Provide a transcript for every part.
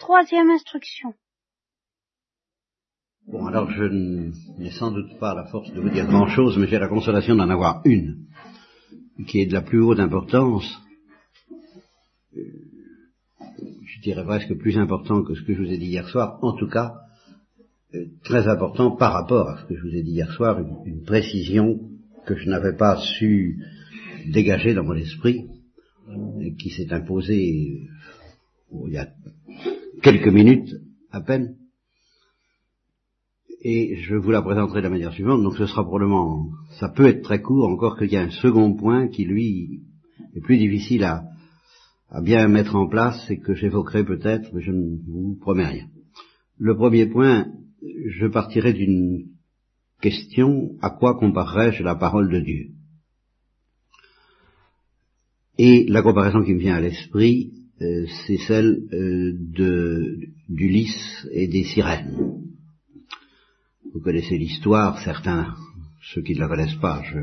Troisième instruction. Bon, alors je n'ai sans doute pas la force de vous dire grand-chose, mais j'ai la consolation d'en avoir une, qui est de la plus haute importance, euh, je dirais presque plus important que ce que je vous ai dit hier soir, en tout cas euh, très important par rapport à ce que je vous ai dit hier soir, une, précision que je n'avais pas su dégager dans mon esprit, et qui s'est imposée euh, il y a quelques minutes à peine. Et je vous la présenterai de la manière suivante, donc ce sera probablement, ça peut être très court, encore qu'il y a un second point qui lui est plus difficile à, bien mettre en place et que j'évoquerai peut-être, mais je ne vous promets rien. Le premier point, je partirai d'une question, à quoi comparerais-je la parole de Dieu? Et la comparaison qui me vient à l'esprit, euh, c'est celle euh, d'Ulysse et des sirènes. Vous connaissez l'histoire, certains, ceux qui ne la connaissent pas, je,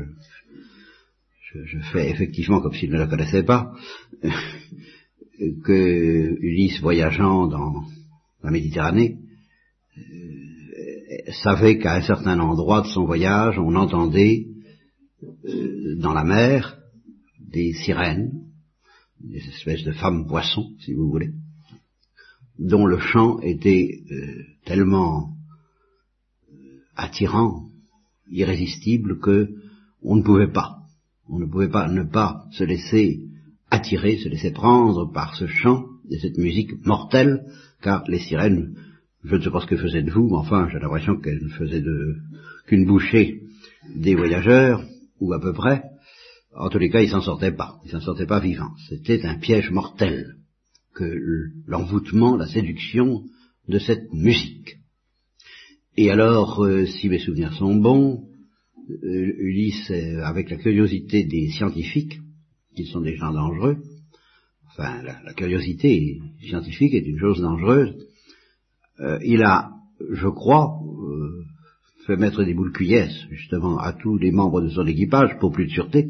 fais effectivement comme s'ils ne la connaissaient pas, que Ulysse voyageant dans la Méditerranée euh, savait qu'à un certain endroit de son voyage, on entendait dans la mer des sirènes, des espèces de femmes poissons, si vous voulez, dont le chant était euh, tellement euh, attirant, irrésistible, que on ne pouvait pas, on ne pouvait pas ne pas se laisser attirer, se laisser prendre par ce chant et cette musique mortelle, car les sirènes, je ne sais pas ce que faisaient de vous, mais enfin j'ai l'impression qu'elles ne faisaient qu'une bouchée des voyageurs, ou à peu près, en tous les cas, ils s'en sortaient pas. Ils s'en sortaient pas vivants. C'était un piège mortel que l'envoûtement, la séduction de cette musique. Et alors, euh, si mes souvenirs sont bons, euh, Ulysse, euh, avec la curiosité des scientifiques, qui sont des gens dangereux, enfin, la, curiosité scientifique est une chose dangereuse, il a, je crois, fait mettre des boules cuillères, justement, à tous les membres de son équipage, pour plus de sûreté,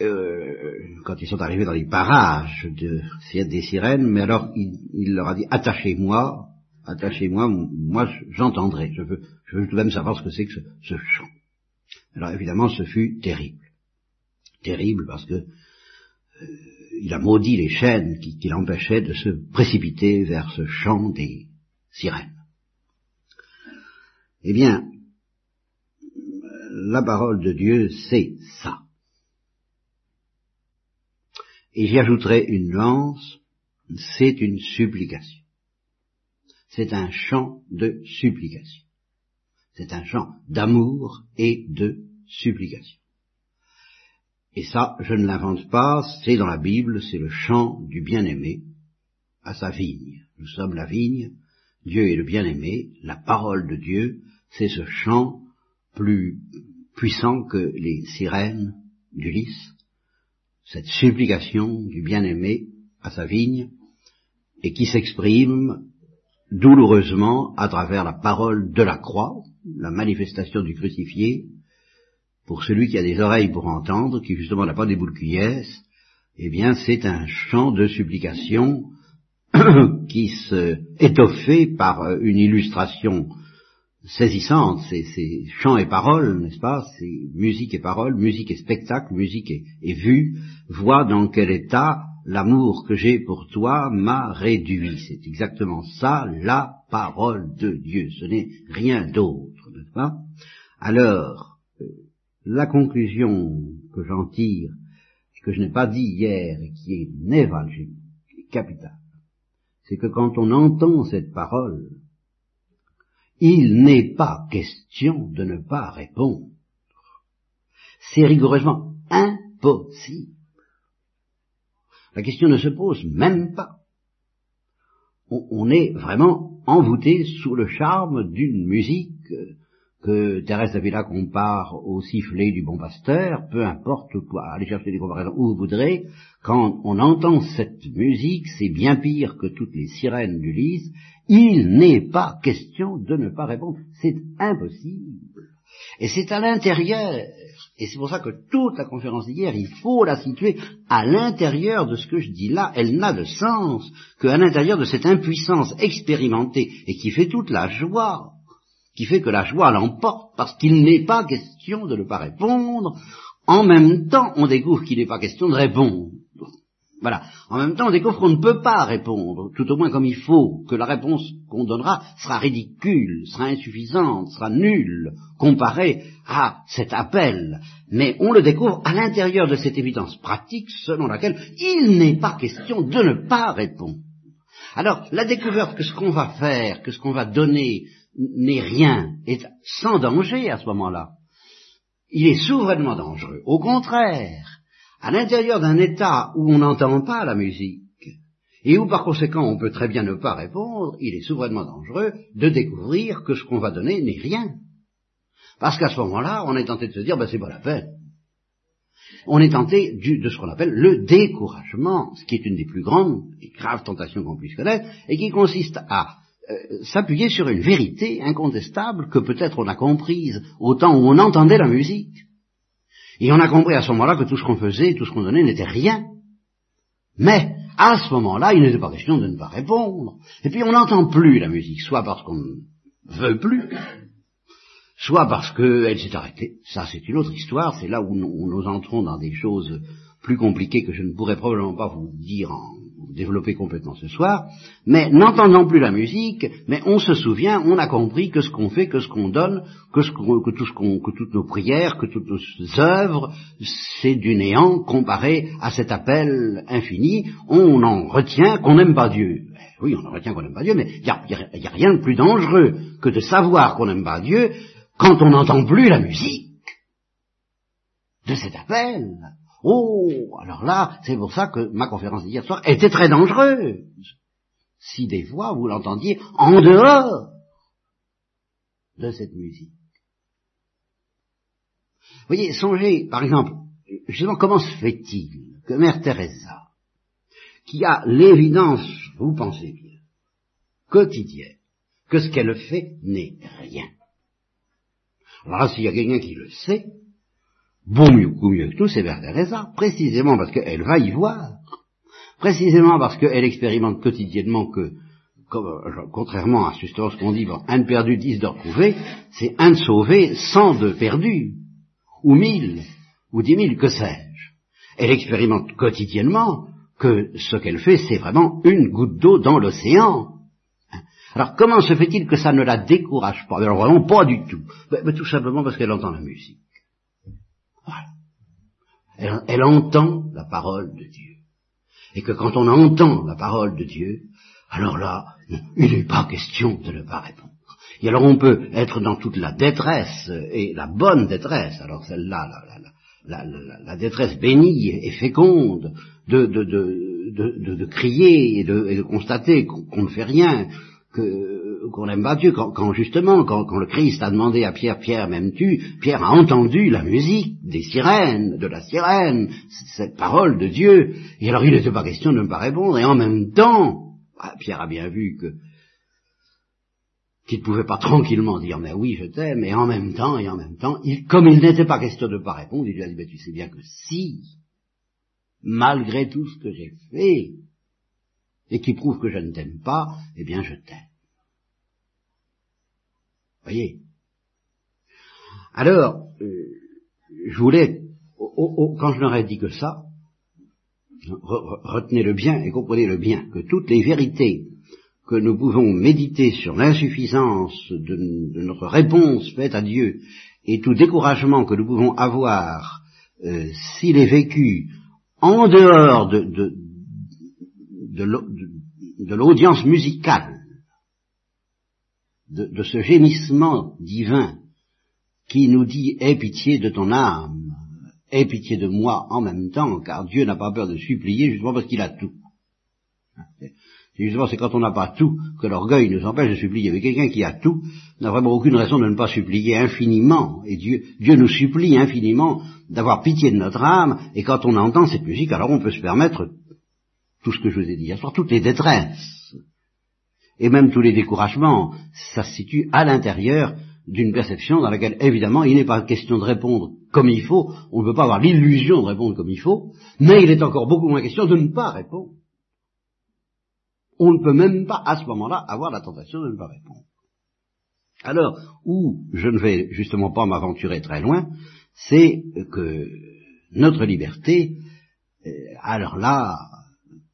euh, quand ils sont arrivés dans les parages de, des sirènes, mais alors il, il leur a dit attachez-moi, attachez-moi, moi j'entendrai, je veux, je veux tout de même savoir ce que c'est que ce, ce, chant. Alors évidemment, ce fut terrible, terrible parce que euh, il a maudit les chaînes qui, qui l'empêchaient de se précipiter vers ce chant des sirènes. Eh bien, la parole de Dieu, c'est ça. Et j'y ajouterai une lance, c'est une supplication. C'est un chant de supplication. C'est un chant d'amour et de supplication. Et ça, je ne l'invente pas, c'est dans la Bible, c'est le chant du bien-aimé à sa vigne. Nous sommes la vigne, Dieu est le bien-aimé, la parole de Dieu, c'est ce chant plus puissant que les sirènes d'Ulysse, cette supplication du bien-aimé à sa vigne, et qui s'exprime douloureusement à travers la parole de la croix, la manifestation du crucifié, pour celui qui a des oreilles pour entendre, qui justement n'a pas des boules cuillères, eh bien c'est un chant de supplication qui se étoffé par une illustration saisissante, c'est chant et parole, n'est-ce pas? C'est musique et parole, musique et spectacle, musique et, vue, vois dans quel état l'amour que j'ai pour toi m'a réduit. C'est exactement ça, la parole de Dieu. Ce n'est rien d'autre, n'est-ce pas? Alors, euh, la conclusion que j'en tire, que je n'ai pas dit hier, et qui est névralgique, capitale, c'est que quand on entend cette parole, il n'est pas question de ne pas répondre. C'est rigoureusement impossible. La question ne se pose même pas. On, est vraiment envoûté sous le charme d'une musique que Thérèse d'Avila compare au sifflet du bon pasteur, peu importe quoi, allez chercher des comparaisons où vous voudrez, quand on entend cette musique, c'est bien pire que toutes les sirènes du lys, il n'est pas question de ne pas répondre, c'est impossible. Et c'est à l'intérieur, et c'est pour ça que toute la conférence d'hier, il faut la situer à l'intérieur de ce que je dis là. Elle n'a de sens qu'à l'intérieur de cette impuissance expérimentée et qui fait toute la joie, qui fait que la joie l'emporte parce qu'il n'est pas question de ne pas répondre. En même temps, on découvre qu'il n'est pas question de répondre. Voilà. En même temps, on découvre qu'on ne peut pas répondre, tout au moins comme il faut, que la réponse qu'on donnera sera ridicule, sera insuffisante, sera nulle, comparée à cet appel. Mais on le découvre à l'intérieur de cette évidence pratique selon laquelle il n'est pas question de ne pas répondre. Alors, la découverte que ce qu'on va faire, que ce qu'on va donner n'est rien, est sans danger à ce moment-là. Il est souverainement dangereux. Au contraire, à l'intérieur d'un état où on n'entend pas la musique, et où par conséquent on peut très bien ne pas répondre, il est souverainement dangereux de découvrir que ce qu'on va donner n'est rien. Parce qu'à ce moment-là, on est tenté de se dire, ben c'est pas la peine. On est tenté de ce qu'on appelle le découragement, ce qui est une des plus grandes et graves tentations qu'on puisse connaître, et qui consiste à euh, s'appuyer sur une vérité incontestable que peut-être on a comprise au temps où on entendait la musique, et on a compris à ce moment-là que tout ce qu'on faisait, tout ce qu'on donnait n'était rien. Mais, à ce moment-là, il n'était pas question de ne pas répondre. Et puis on n'entend plus la musique, soit parce qu'on ne veut plus, soit parce qu'elle s'est arrêtée. Ça, c'est une autre histoire, c'est là où nous, entrons dans des choses plus compliquées que je ne pourrais probablement pas vous dire en, développer complètement ce soir, mais n'entendant plus la musique, mais on se souvient, on a compris que ce qu'on fait, que ce qu'on donne, que, tout ce que toutes nos prières, que toutes nos œuvres, c'est du néant comparé à cet appel infini. On en retient qu'on n'aime pas Dieu. Eh oui, on en retient qu'on n'aime pas Dieu, mais il n'y a, y a rien de plus dangereux que de savoir qu'on n'aime pas Dieu quand on n'entend plus la musique de cet appel. Oh, alors là, c'est pour ça que ma conférence d'hier soir était très dangereuse. Si des fois vous l'entendiez en dehors de cette musique. Voyez, songez, par exemple, justement, comment se fait-il que Mère Teresa, qui a l'évidence, vous pensez bien, quotidienne, que ce qu'elle fait n'est rien. Alors là, s'il y a quelqu'un qui le sait, Bon mieux, mieux que tout, c'est Mère Teresa, précisément parce qu'elle va y voir, précisément parce qu'elle expérimente quotidiennement que, euh, contrairement à ce qu'on dit, un de perdu, dix de retrouvé, c'est un de sauvé, cent de perdu, ou mille, ou dix mille, que sais-je. Elle expérimente quotidiennement que ce qu'elle fait, c'est vraiment une goutte d'eau dans l'océan. Alors comment se fait-il que ça ne la décourage pas? Alors vraiment pas du tout. mais tout simplement parce qu'elle entend la musique. Elle, entend la parole de Dieu. Et que quand on entend la parole de Dieu, alors là, il n'est pas question de ne pas répondre. Et alors on peut être dans toute la détresse, et la bonne détresse, alors celle-là, la, détresse bénie et féconde, de, crier et de, constater qu'on ne fait rien, qu'on n'aime pas Dieu, quand, justement, quand, le Christ a demandé à Pierre, Pierre m'aimes-tu? Pierre a entendu la musique des sirènes, de la sirène, cette parole de Dieu, et alors il n'était pas question de ne pas répondre, et en même temps, ah, Pierre a bien vu que qu'il ne pouvait pas tranquillement dire mais oui je t'aime, et en même temps, et en même temps, comme il n'était pas question de ne pas répondre, il lui a dit mais tu sais bien que si, malgré tout ce que j'ai fait, et qui prouve que je ne t'aime pas, eh bien je t'aime. Voyez. Alors, euh, je voulais, quand je n'aurais dit que ça, retenez le bien et comprenez le bien, que toutes les vérités que nous pouvons méditer sur l'insuffisance de, notre réponse faite à Dieu et tout découragement que nous pouvons avoir euh, s'il est vécu en dehors de, de l'audience musicale, de, ce gémissement divin qui nous dit Aie pitié de ton âme, aie pitié de moi en même temps, car Dieu n'a pas peur de supplier justement parce qu'il a tout. justement c'est quand on n'a pas tout que l'orgueil nous empêche de supplier. Mais quelqu'un qui a tout n'a vraiment aucune raison de ne pas supplier infiniment. Et Dieu, Dieu nous supplie infiniment d'avoir pitié de notre âme, et quand on entend cette musique, alors on peut se permettre tout ce que je vous ai dit hier soir, toutes les détresses, et même tous les découragements, ça se situe à l'intérieur d'une perception dans laquelle, évidemment, il n'est pas question de répondre comme il faut, on ne peut pas avoir l'illusion de répondre comme il faut, mais il est encore beaucoup moins question de ne pas répondre. On ne peut même pas, à ce moment-là, avoir la tentation de ne pas répondre. Alors, où je ne vais justement pas m'aventurer très loin, c'est que notre liberté, euh, alors là,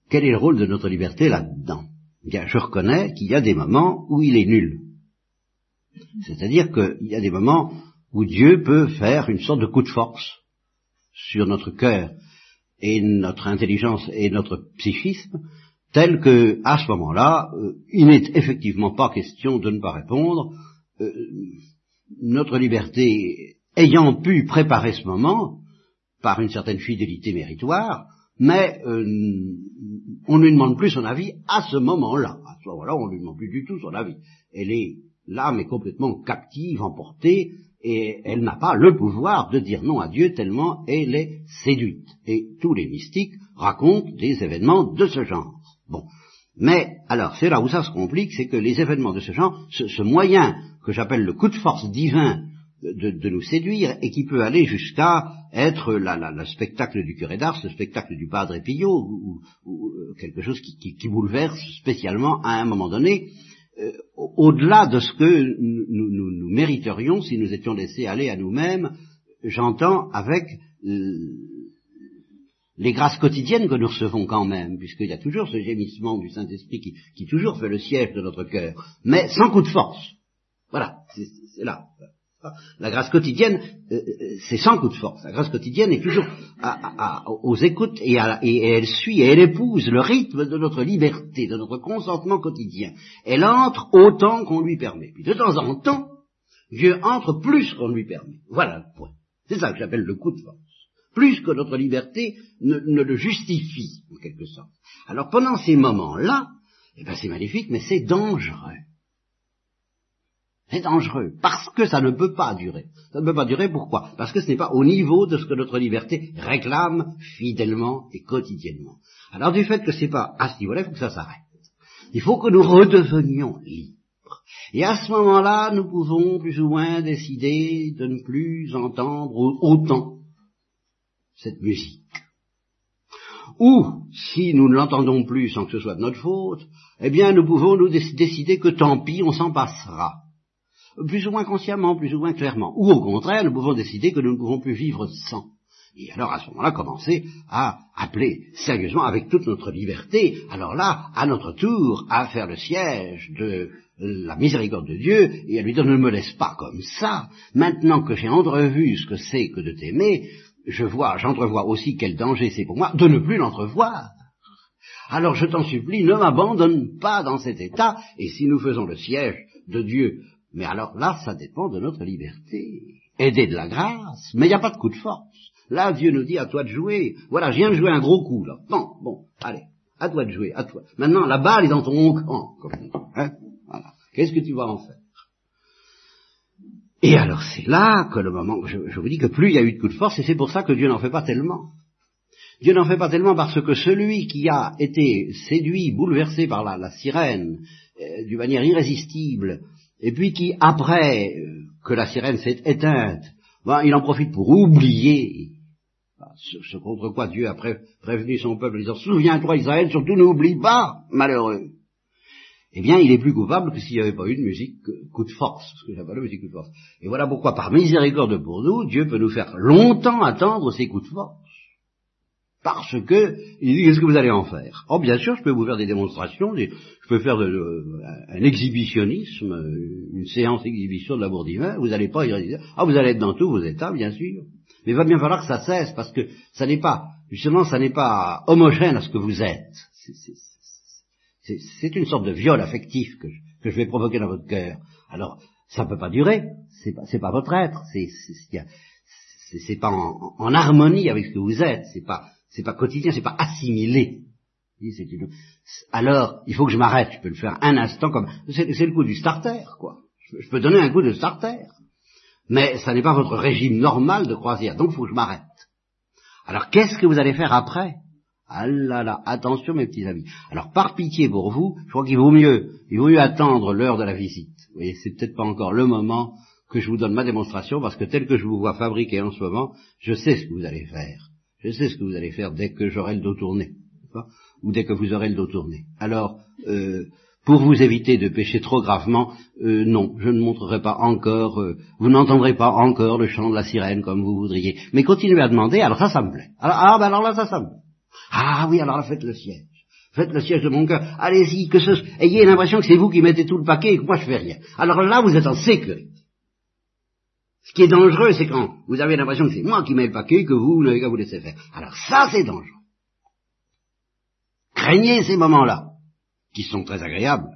quel est le rôle de notre liberté là-dedans? Bien, je reconnais qu'il y a des moments où il est nul. C'est-à-dire qu'il y a des moments où Dieu peut faire une sorte de coup de force sur notre cœur et notre intelligence et notre psychisme, tel que, à ce moment-là, euh, il n'est effectivement pas question de ne pas répondre. Euh, notre liberté ayant pu préparer ce moment par une certaine fidélité méritoire, mais euh, on ne lui demande plus son avis à ce moment-là. À ce moment-là, on ne lui demande plus du tout son avis. Elle est, l'âme est complètement captive, emportée, et elle n'a pas le pouvoir de dire non à Dieu tellement elle est séduite. Et tous les mystiques racontent des événements de ce genre. Bon. Mais, alors, c'est là où ça se complique, c'est que les événements de ce genre, ce, moyen que j'appelle le coup de force divin de, nous séduire, et qui peut aller jusqu'à être le spectacle du curé d'Ars, le spectacle du Padre Pio, ou, euh, quelque chose qui, bouleverse spécialement à un moment donné, euh, au-delà de ce que nous, nous, mériterions si nous étions laissés aller à nous-mêmes, j'entends avec les grâces quotidiennes que nous recevons quand même, puisqu'il y a toujours ce gémissement du Saint-Esprit qui, qui, toujours fait le siège de notre cœur, mais sans coup de force. Voilà, c'est là. La grâce quotidienne, euh, euh, c'est sans coup de force. La grâce quotidienne est toujours aux écoutes et, elle suit et elle épouse le rythme de notre liberté, de notre consentement quotidien. Elle entre autant qu'on lui permet. Puis de temps en temps, Dieu entre plus qu'on lui permet. Voilà le point. C'est ça que j'appelle le coup de force. Plus que notre liberté ne, le justifie, en quelque sorte. Alors pendant ces moments-là, eh ben c'est magnifique, mais c'est dangereux. C'est dangereux, parce que ça ne peut pas durer. Ça ne peut pas durer, pourquoi? Parce que ce n'est pas au niveau de ce que notre liberté réclame fidèlement et quotidiennement. Alors du fait que ce n'est pas à ce niveau-là, il faut que ça s'arrête. Il faut que nous redevenions libres. Et à ce moment-là, nous pouvons plus ou moins décider de ne plus entendre autant cette musique. Ou, si nous ne l'entendons plus sans que ce soit de notre faute, eh bien nous pouvons nous décider que tant pis, on s'en passera plus ou moins consciemment, plus ou moins clairement. Ou au contraire, nous pouvons décider que nous ne pouvons plus vivre sans. Et alors à ce moment-là, commencer à appeler sérieusement, avec toute notre liberté, alors là, à notre tour, à faire le siège de la miséricorde de Dieu, et à lui dire ne me laisse pas comme ça. Maintenant que j'ai entrevu ce que c'est que de t'aimer, je vois, j'entrevois aussi quel danger c'est pour moi de ne plus l'entrevoir. Alors je t'en supplie, ne m'abandonne pas dans cet état, et si nous faisons le siège de Dieu mais alors là, ça dépend de notre liberté. Aider de la grâce, mais il n'y a pas de coup de force. Là, Dieu nous dit à toi de jouer. Voilà, je viens de jouer un gros coup, là. Bon, bon, allez, à toi de jouer, à toi. Maintenant, la balle est dans ton camp, comme. Hein. Qu'est-ce que tu vas en faire? Et alors, c'est là que le moment, je, vous dis que plus il y a eu de coups de force, et c'est pour ça que Dieu n'en fait pas tellement. Dieu n'en fait pas tellement parce que celui qui a été séduit, bouleversé par la, sirène, euh, d'une manière irrésistible, et puis qui, après euh, que la sirène s'est éteinte, ben, il en profite pour oublier ce, contre quoi Dieu a prévenu son peuple, en disant Souviens-toi Israël, surtout n'oublie pas, malheureux. Eh bien, il est plus coupable que s'il n'y avait pas eu de musique coup de force, ce que j'appelle musique coup de force. Et voilà pourquoi, par miséricorde pour nous, Dieu peut nous faire longtemps attendre ces coups de force parce que il dit qu'est-ce que vous allez en faire? Oh bien sûr, je peux vous faire des démonstrations, je peux faire un exhibitionnisme, une séance exhibition de l'amour divin, vous n'allez pas y Ah vous allez être dans tous vos états, bien sûr. Mais il va bien falloir que ça cesse, parce que ça n'est pas, justement, ça n'est pas homogène à ce que vous êtes. C'est une sorte de viol affectif que je, que je vais provoquer dans votre cœur. Alors, ça ne peut pas durer, c'est pas, pas votre être, c'est pas en, en harmonie avec ce que vous êtes, c'est pas c'est pas quotidien, c'est pas assimilé. Alors, il faut que je m'arrête, je peux le faire un instant comme... C'est le coup du starter, quoi. Je, peux donner un coup de starter. Mais ça n'est pas votre régime normal de croisière, donc il faut que je m'arrête. Alors, qu'est-ce que vous allez faire après? Ah là là, attention mes petits amis. Alors, par pitié pour vous, je crois qu'il vaut mieux, il vaut mieux attendre l'heure de la visite. Vous voyez, c'est peut-être pas encore le moment que je vous donne ma démonstration, parce que tel que je vous vois fabriquer en ce moment, je sais ce que vous allez faire. Je sais ce que vous allez faire dès que j'aurai le dos tourné, ou dès que vous aurez le dos tourné. Alors, euh, pour vous éviter de pécher trop gravement, euh, non, je ne montrerai pas encore, euh, vous n'entendrez pas encore le chant de la sirène comme vous voudriez. Mais continuez à demander, alors ça, ça me plaît. Alors, ah, ben alors là, ça, ça me plaît. Ah oui, alors là, faites le siège. Faites le siège de mon cœur. Allez-y, que ce, ayez l'impression que c'est vous qui mettez tout le paquet et que moi je fais rien. Alors là, vous êtes en sécurité. Ce qui est dangereux, c'est quand vous avez l'impression que c'est moi qui mets le paquet, que vous, vous n'avez qu'à vous laisser faire. Alors ça, c'est dangereux. Craignez ces moments-là qui sont très agréables,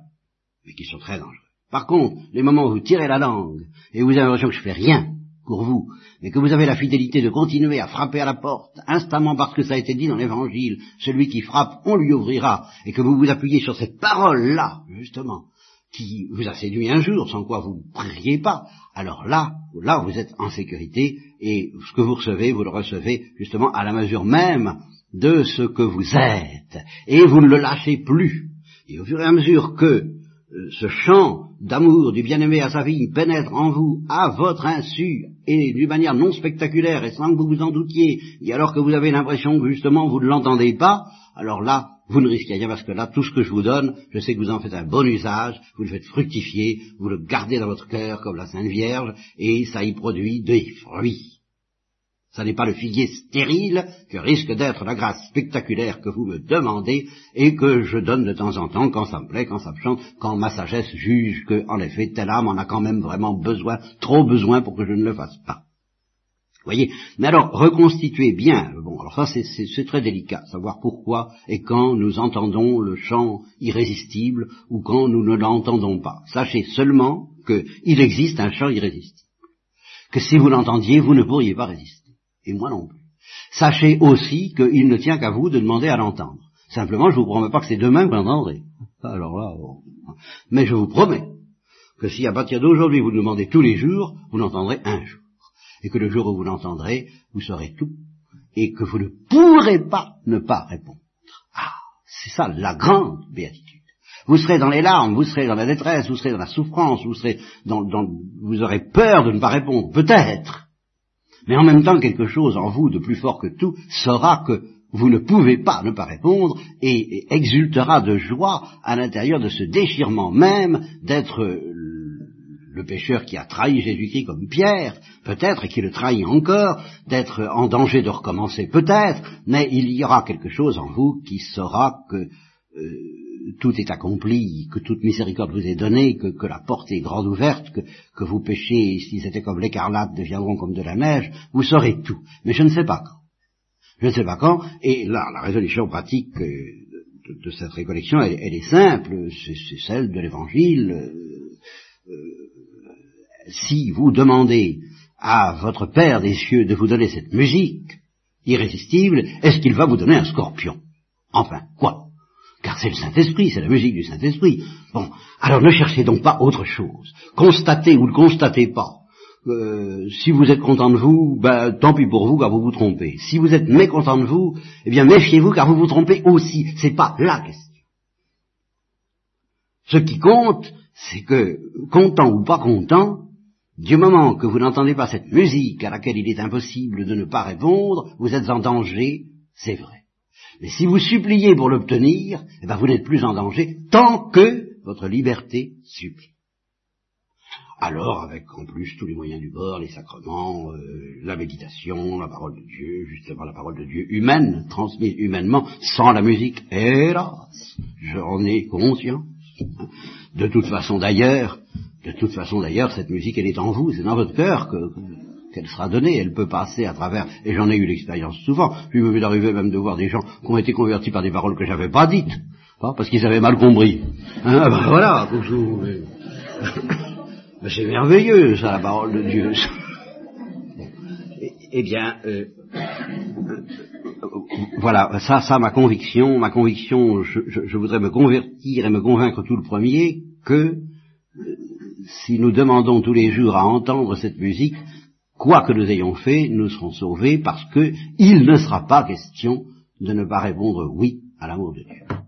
mais qui sont très dangereux. Par contre, les moments où vous tirez la langue et vous avez l'impression que je fais rien pour vous, mais que vous avez la fidélité de continuer à frapper à la porte, instamment parce que ça a été dit dans l'Évangile, celui qui frappe, on lui ouvrira, et que vous vous appuyez sur cette parole-là, justement, qui vous a séduit un jour, sans quoi vous ne priez pas, alors là, là vous êtes en sécurité, et ce que vous recevez, vous le recevez justement à la mesure même de ce que vous êtes, et vous ne le lâchez plus. Et au fur et à mesure que euh, ce chant d'amour du bien-aimé à sa vigne pénètre en vous à votre insu et d'une manière non spectaculaire et sans que vous vous en doutiez, et alors que vous avez l'impression que justement vous ne l'entendez pas, alors là, vous ne risquez rien parce que là, tout ce que je vous donne, je sais que vous en faites un bon usage, vous le faites fructifier, vous le gardez dans votre cœur comme la Sainte Vierge, et ça y produit des fruits. Ça n'est pas le figuier stérile que risque d'être la grâce spectaculaire que vous me demandez et que je donne de temps en temps quand ça me plaît, quand ça me chante, quand ma sagesse juge que, en effet, telle âme en a quand même vraiment besoin, trop besoin pour que je ne le fasse pas. Voyez? Mais alors, reconstituez bien, alors ça c'est très délicat, savoir pourquoi et quand nous entendons le chant irrésistible ou quand nous ne l'entendons pas. Sachez seulement qu'il existe un chant irrésistible. Que si vous l'entendiez, vous ne pourriez pas résister et moi non plus. Sachez aussi qu'il ne tient qu'à vous de demander à l'entendre. Simplement, je vous promets pas que c'est demain que vous l'entendrez. Alors là, mais je vous promets que si à partir d'aujourd'hui vous demandez tous les jours, vous l'entendrez un jour. Et que le jour où vous l'entendrez, vous saurez tout. Et que vous ne pourrez pas ne pas répondre. Ah, c'est ça la grande béatitude. Vous serez dans les larmes, vous serez dans la détresse, vous serez dans la souffrance, vous serez dans, dans vous aurez peur de ne pas répondre, peut-être. Mais en même temps, quelque chose en vous de plus fort que tout saura que vous ne pouvez pas ne pas répondre et, exultera de joie à l'intérieur de ce déchirement même d'être le pécheur qui a trahi Jésus-Christ comme Pierre, peut-être, et qui le trahit encore, d'être en danger de recommencer, peut-être, mais il y aura quelque chose en vous qui saura que euh, tout est accompli, que toute miséricorde vous est donnée, que, la porte est grande ouverte, que, vous péchez, si c'était comme l'écarlate, deviendront comme de la neige, vous saurez tout. Mais je ne sais pas quand. Je ne sais pas quand, et là, la résolution pratique euh, de, cette récollection, elle, est simple, c'est celle de l'Évangile. Euh, si vous demandez à votre Père des cieux de vous donner cette musique irrésistible, est-ce qu'il va vous donner un scorpion? Enfin, quoi? Car c'est le Saint-Esprit, c'est la musique du Saint-Esprit. Bon, alors ne cherchez donc pas autre chose. Constatez ou ne constatez pas. Euh, si vous êtes content de vous, ben, tant pis pour vous car vous vous trompez. Si vous êtes mécontent de vous, eh bien méfiez-vous car vous vous trompez aussi. C'est pas la question. Ce qui compte, c'est que, content ou pas content, du moment que vous n'entendez pas cette musique à laquelle il est impossible de ne pas répondre, vous êtes en danger, c'est vrai. Mais si vous suppliez pour l'obtenir, eh ben vous n'êtes plus en danger tant que votre liberté supplie. Alors, avec en plus tous les moyens du bord, les sacrements, euh, la méditation, la parole de Dieu, justement la parole de Dieu humaine, transmise humainement, sans la musique, hélas, j'en ai conscience. De toute façon d'ailleurs, de toute façon d'ailleurs, cette musique, elle est en vous, c'est dans votre cœur que, qu'elle sera donnée, elle peut passer à travers, et j'en ai eu l'expérience souvent, puis il m'est arrivé même de voir des gens qui ont été convertis par des paroles que j'avais pas dites, parce qu'ils avaient mal compris. Hein, ben voilà, c'est merveilleux ça, la parole de Dieu. eh, bien, euh, voilà, ça, ça, ma conviction, ma conviction, je, voudrais me convertir et me convaincre tout le premier que euh, si nous demandons tous les jours à entendre cette musique, quoi que nous ayons fait, nous serons sauvés parce qu'il ne sera pas question de ne pas répondre oui à l'amour de Dieu.